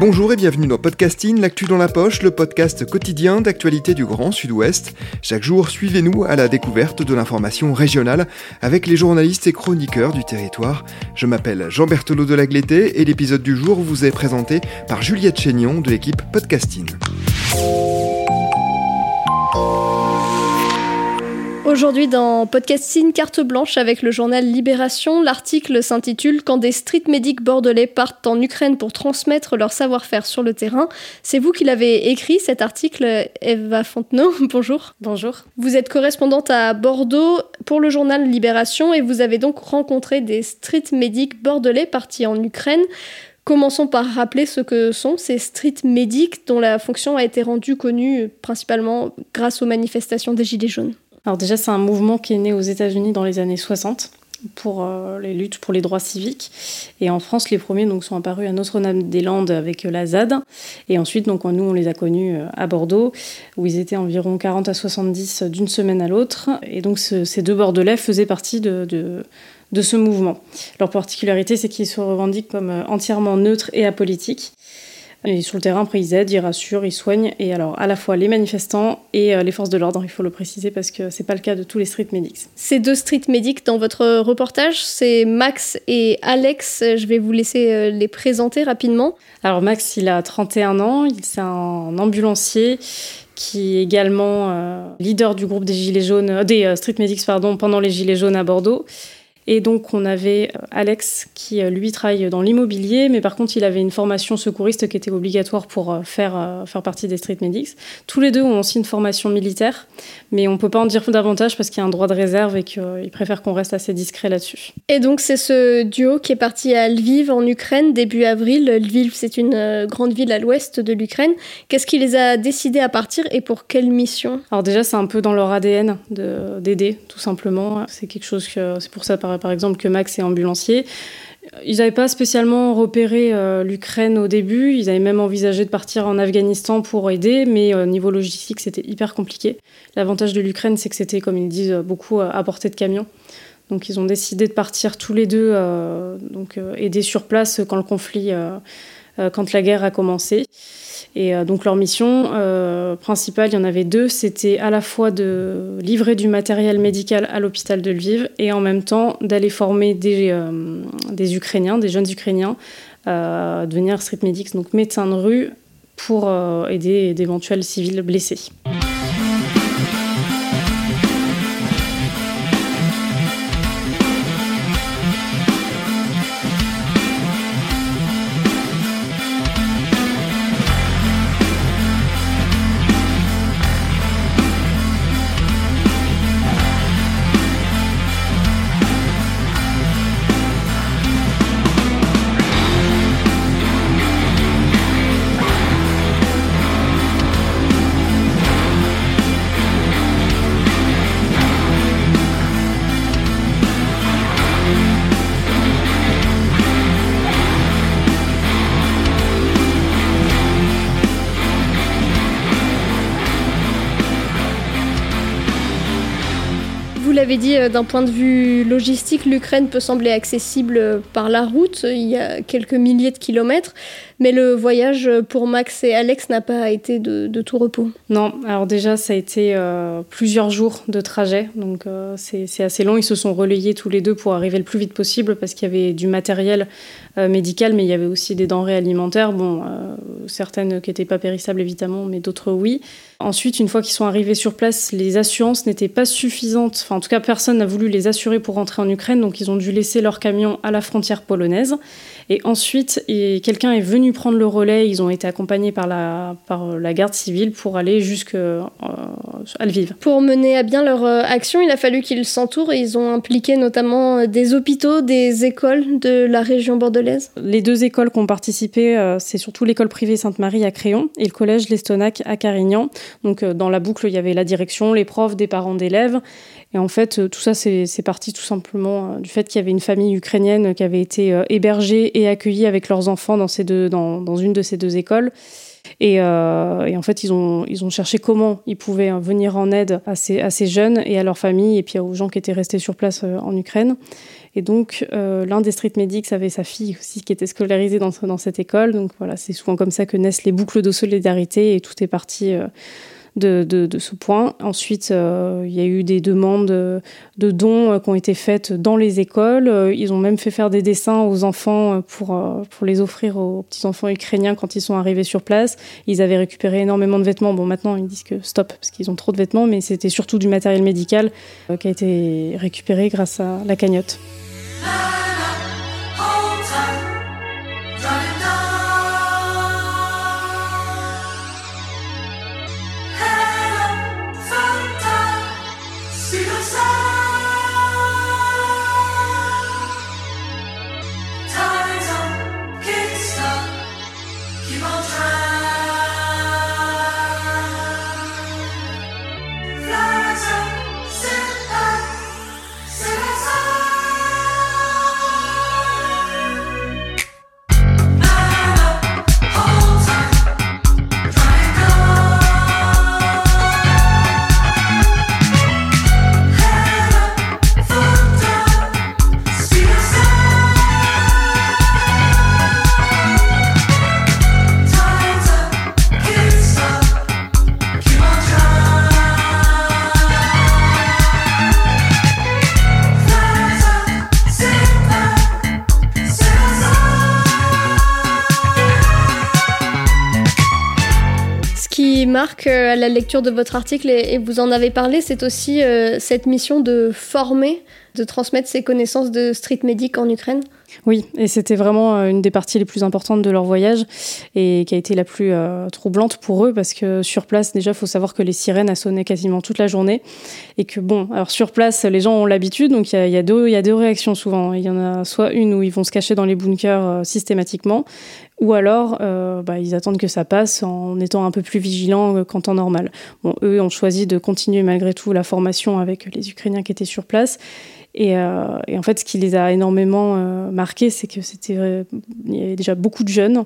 Bonjour et bienvenue dans Podcasting, l'actu dans la poche, le podcast quotidien d'actualité du Grand Sud-Ouest. Chaque jour, suivez-nous à la découverte de l'information régionale avec les journalistes et chroniqueurs du territoire. Je m'appelle Jean Berthelot de Lagleté et l'épisode du jour vous est présenté par Juliette Chénion de l'équipe Podcasting. Aujourd'hui dans Podcasting Carte Blanche avec le journal Libération, l'article s'intitule Quand des street medics bordelais partent en Ukraine pour transmettre leur savoir-faire sur le terrain. C'est vous qui l'avez écrit cet article, Eva Fontenot. Bonjour. Bonjour. Vous êtes correspondante à Bordeaux pour le journal Libération et vous avez donc rencontré des street medics bordelais partis en Ukraine. Commençons par rappeler ce que sont ces street medics dont la fonction a été rendue connue principalement grâce aux manifestations des Gilets jaunes. Alors déjà, c'est un mouvement qui est né aux États-Unis dans les années 60 pour euh, les luttes pour les droits civiques. Et en France, les premiers donc, sont apparus à Notre-Dame-des-Landes avec euh, la ZAD. Et ensuite, donc, nous, on les a connus euh, à Bordeaux, où ils étaient environ 40 à 70 d'une semaine à l'autre. Et donc, ce, ces deux Bordelais faisaient partie de ce mouvement. Leur particularité, c'est qu'ils se revendiquent comme entièrement neutres et apolitiques. Et sur le terrain, après, ils aident, ils rassurent, ils soignent. Et alors, à la fois les manifestants et euh, les forces de l'ordre, il faut le préciser parce que c'est pas le cas de tous les street medics. Ces deux street medics dans votre reportage, c'est Max et Alex. Je vais vous laisser euh, les présenter rapidement. Alors, Max, il a 31 ans, c'est un ambulancier qui est également euh, leader du groupe des Gilets jaunes, des street medics pardon, pendant les Gilets jaunes à Bordeaux. Et donc, on avait Alex qui, lui, travaille dans l'immobilier, mais par contre, il avait une formation secouriste qui était obligatoire pour faire, faire partie des street medics. Tous les deux ont aussi une formation militaire, mais on ne peut pas en dire davantage parce qu'il y a un droit de réserve et qu'ils préfèrent qu'on reste assez discret là-dessus. Et donc, c'est ce duo qui est parti à Lviv, en Ukraine, début avril. Lviv, c'est une grande ville à l'ouest de l'Ukraine. Qu'est-ce qui les a décidés à partir et pour quelle mission? Alors déjà, c'est un peu dans leur ADN d'aider, tout simplement. C'est quelque chose que... C'est pour ça, par par exemple, que Max est ambulancier. Ils n'avaient pas spécialement repéré euh, l'Ukraine au début. Ils avaient même envisagé de partir en Afghanistan pour aider, mais au euh, niveau logistique, c'était hyper compliqué. L'avantage de l'Ukraine, c'est que c'était, comme ils disent, beaucoup à portée de camion. Donc ils ont décidé de partir tous les deux, euh, donc aider sur place quand le conflit, quand la guerre a commencé. Et euh, donc leur mission euh, principale, il y en avait deux, c'était à la fois de livrer du matériel médical à l'hôpital de Lviv et en même temps d'aller former des, euh, Ukrainiens, des jeunes Ukrainiens, à devenir street medics, donc médecins de rue, pour aider d'éventuels civils blessés. L'avez dit, euh, d'un point de vue logistique, l'Ukraine peut sembler accessible par la route. Il y a quelques milliers de kilomètres. Mais le voyage pour Max et Alex n'a pas été de, tout repos. Non, alors déjà, ça a été euh, plusieurs jours de trajet. Donc euh, c'est assez long. Ils se sont relayés tous les deux pour arriver le plus vite possible parce qu'il y avait du matériel euh, médical, mais il y avait aussi des denrées alimentaires. Bon, euh, certaines qui n'étaient pas périssables évidemment, mais d'autres oui. Ensuite, une fois qu'ils sont arrivés sur place, les assurances n'étaient pas suffisantes. Enfin, en tout cas, personne n'a voulu les assurer pour rentrer en Ukraine, donc ils ont dû laisser leur camion à la frontière polonaise. Et ensuite, quelqu'un est venu venu prendre le relais. Ils ont été accompagnés par la, par la garde civile pour aller jusqu'à euh, Lviv. Pour mener à bien leur euh, action, il a fallu qu'ils s'entourent et ils ont impliqué notamment euh, des hôpitaux, des écoles de la région bordelaise. Les deux écoles qui ont participé, c'est surtout l'école privée Sainte-Marie à Créon et le collège L'Estonac à Carignan. Donc dans la boucle, il y avait la direction, les profs, des parents d'élèves. Et en fait, tout ça, c'est parti tout simplement du fait qu'il y avait une famille ukrainienne qui avait été hébergée et accueillie avec leurs enfants dans, une de ces deux écoles. Et, euh, en fait, ils ont, cherché comment ils pouvaient venir en aide à ces, jeunes et à leurs familles, et puis aux gens qui étaient restés sur place euh, en Ukraine. Et donc, euh, l'un des street medics avait sa fille aussi qui était scolarisée dans cette école. Donc voilà, c'est souvent comme ça que naissent les boucles de solidarité, et tout est parti de, ce point. Ensuite, euh, il y a eu des demandes de dons euh, qui ont été faites dans les écoles. Euh, ils ont même fait faire des dessins aux enfants pour, les offrir aux petits-enfants ukrainiens quand ils sont arrivés sur place. Ils avaient récupéré énormément de vêtements. Bon, maintenant, ils disent que stop, parce qu'ils ont trop de vêtements, mais c'était surtout du matériel médical qui a été récupéré grâce à la cagnotte. Euh, à la lecture de votre article, et, vous en avez parlé, c'est aussi euh, cette mission de former, de transmettre ces connaissances de street medic en Ukraine. Oui, et c'était vraiment euh, une des parties les plus importantes de leur voyage et qui a été la plus troublante pour eux parce que sur place, déjà, il faut savoir que les sirènes a sonné quasiment toute la journée et que bon, alors sur place, les gens ont l'habitude, donc il y, y, a deux, réactions souvent. Il y en a soit une où ils vont se cacher dans les bunkers systématiquement, ou alors euh, bah, ils attendent que ça passe en étant un peu plus vigilants qu'en temps normal. Bon, eux ont choisi de continuer malgré tout la formation avec les Ukrainiens qui étaient sur place. Et, euh, en fait, ce qui les a énormément euh, marqués, c'est que c'était il y avait déjà beaucoup de jeunes,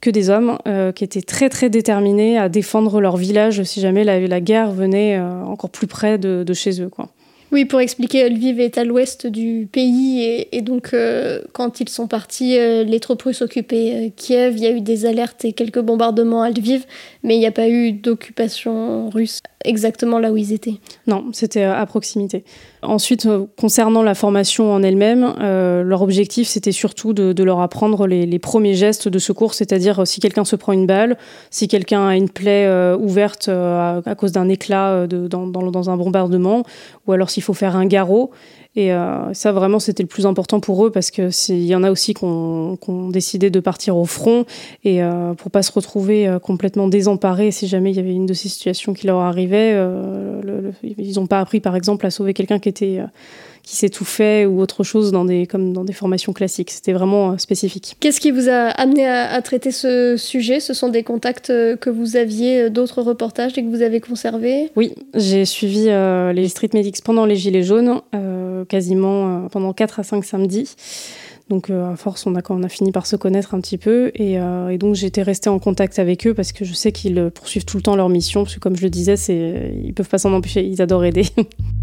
que des hommes, qui étaient très très déterminés à défendre leur village si jamais la, guerre venait encore plus près de, de chez eux, quoi. Oui, pour expliquer, Lviv est à l'ouest du pays et, donc euh, quand ils sont partis, euh, les troupes russes occupaient euh, Kiev, il y a eu des alertes et quelques bombardements à Lviv, mais il n'y a pas eu d'occupation russe exactement là où ils étaient. Non, c'était à proximité. Ensuite, concernant la formation en elle-même, leur objectif c'était surtout de, leur apprendre les, premiers gestes de secours, c'est-à-dire si quelqu'un se prend une balle, si quelqu'un a une plaie ouverte à, cause d'un éclat dans, dans, un bombardement, ou alors s'il faut faire un garrot. Et euh, ça, vraiment, c'était le plus important pour eux parce qu'il y en a aussi qui ont, décidé de partir au front et euh, pour pas se retrouver euh, complètement désemparés si jamais il y avait une de ces situations qui leur arrivait. ils n'ont pas appris, par exemple, à sauver quelqu'un qui était qui s'étouffait ou autre chose dans des, comme dans des formations classiques. C'était vraiment euh, spécifique. Qu'est-ce qui vous a amené à, traiter ce sujet? Ce sont des contacts euh, que vous aviez euh, d'autres reportages et que vous avez conservés? Oui, j'ai suivi les Street Medics pendant les Gilets jaunes, quasiment pendant 4 à 5 samedis. Donc à force, on a, on a fini par se connaître un petit peu. Et, et donc j'étais restée en contact avec eux parce que je sais qu'ils poursuivent tout le temps leur mission. Parce que comme je le disais, ils peuvent pas s'en empêcher, ils adorent aider.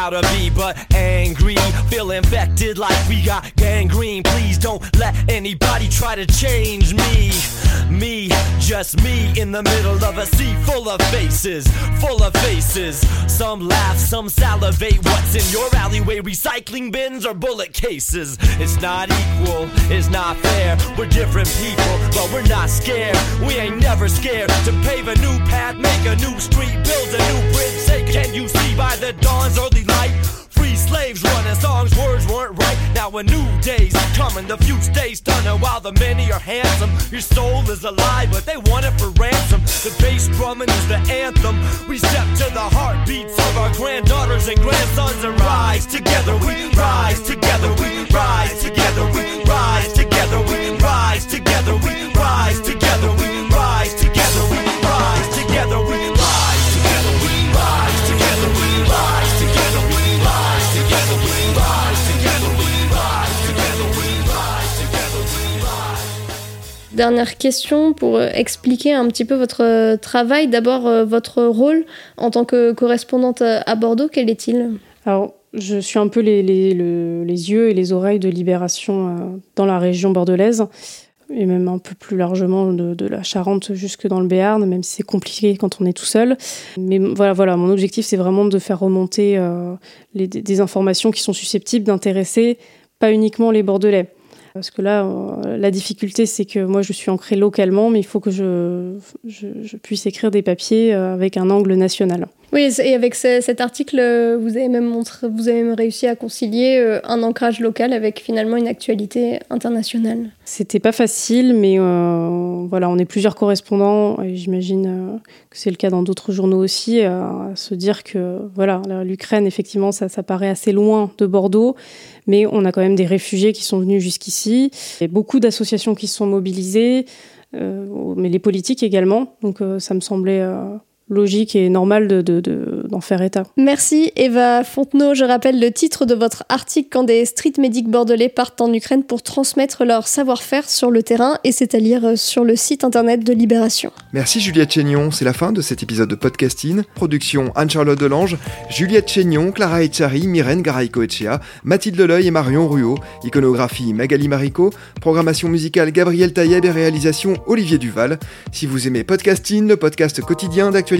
how to be but angry. Feel infected like we got gangrene. Please don't let anybody try to change me. Me, just me in the middle of a sea full of faces, full of faces. Some laugh, some salivate. What's in your alleyway? Recycling bins or bullet cases? It's not equal, it's not fair. We're different people, but we're not scared. We ain't never scared to pave a new path, make a new street, build a new bridge. Say, can you see by the dawn's early light? Free slaves running songs, words weren't right. Now a new day's coming, the few stay stunning while the many are handsome. Your soul is alive, but they want it for ransom. The bass drumming is the anthem. We step to the heartbeats of our granddaughters and grandsons and rise together. We rise together. We rise Dernière question pour euh, expliquer un petit peu votre euh, travail. D'abord, euh, votre rôle en tant que correspondante à Bordeaux, quel est-il? Alors, je suis un peu les, les- le- les yeux et les oreilles de Libération dans la région bordelaise, et même un peu plus largement de, la Charente jusque dans le Béarn, même si c'est compliqué quand on est tout seul. Mais voilà, voilà mon objectif, c'est vraiment de faire remonter les- des informations qui sont susceptibles d'intéresser pas uniquement les Bordelais. Parce que là, euh, la difficulté, c'est que moi, je suis ancrée localement, mais il faut que je, je, je puisse écrire des papiers euh, avec un angle national. Oui, et avec ce- cet article, euh, vous avez même réussi à concilier euh, un ancrage local avec finalement une actualité internationale. C'était pas facile, mais euh, voilà, on est plusieurs correspondants, et j'imagine que c'est le cas dans d'autres journaux aussi, à se dire que voilà, l'Ukraine, effectivement, ça, paraît assez loin de Bordeaux, mais on a quand même des réfugiés qui sont venus jusqu'ici, et beaucoup d'associations qui se sont mobilisées, mais les politiques également, donc ça me semblait logique et normal de- de- de- d'en faire état. Merci Eva Fontenot. Je rappelle le titre de votre article quand des street medics bordelais partent en Ukraine pour transmettre leur savoir-faire sur le terrain et c'est à lire euh, sur le site internet de Libération. Merci Juliette Chénion, c'est la fin de cet épisode de podcasting. Production Anne-Charlotte Delange, Juliette Chénion, Clara Echari, Myrène Garaïco-Echea, Mathilde Leleuil et Marion Ruot, iconographie Magali Marico, programmation musicale Gabriel Taïeb et réalisation Olivier Duval. Si vous aimez podcasting, le podcast quotidien d'actualité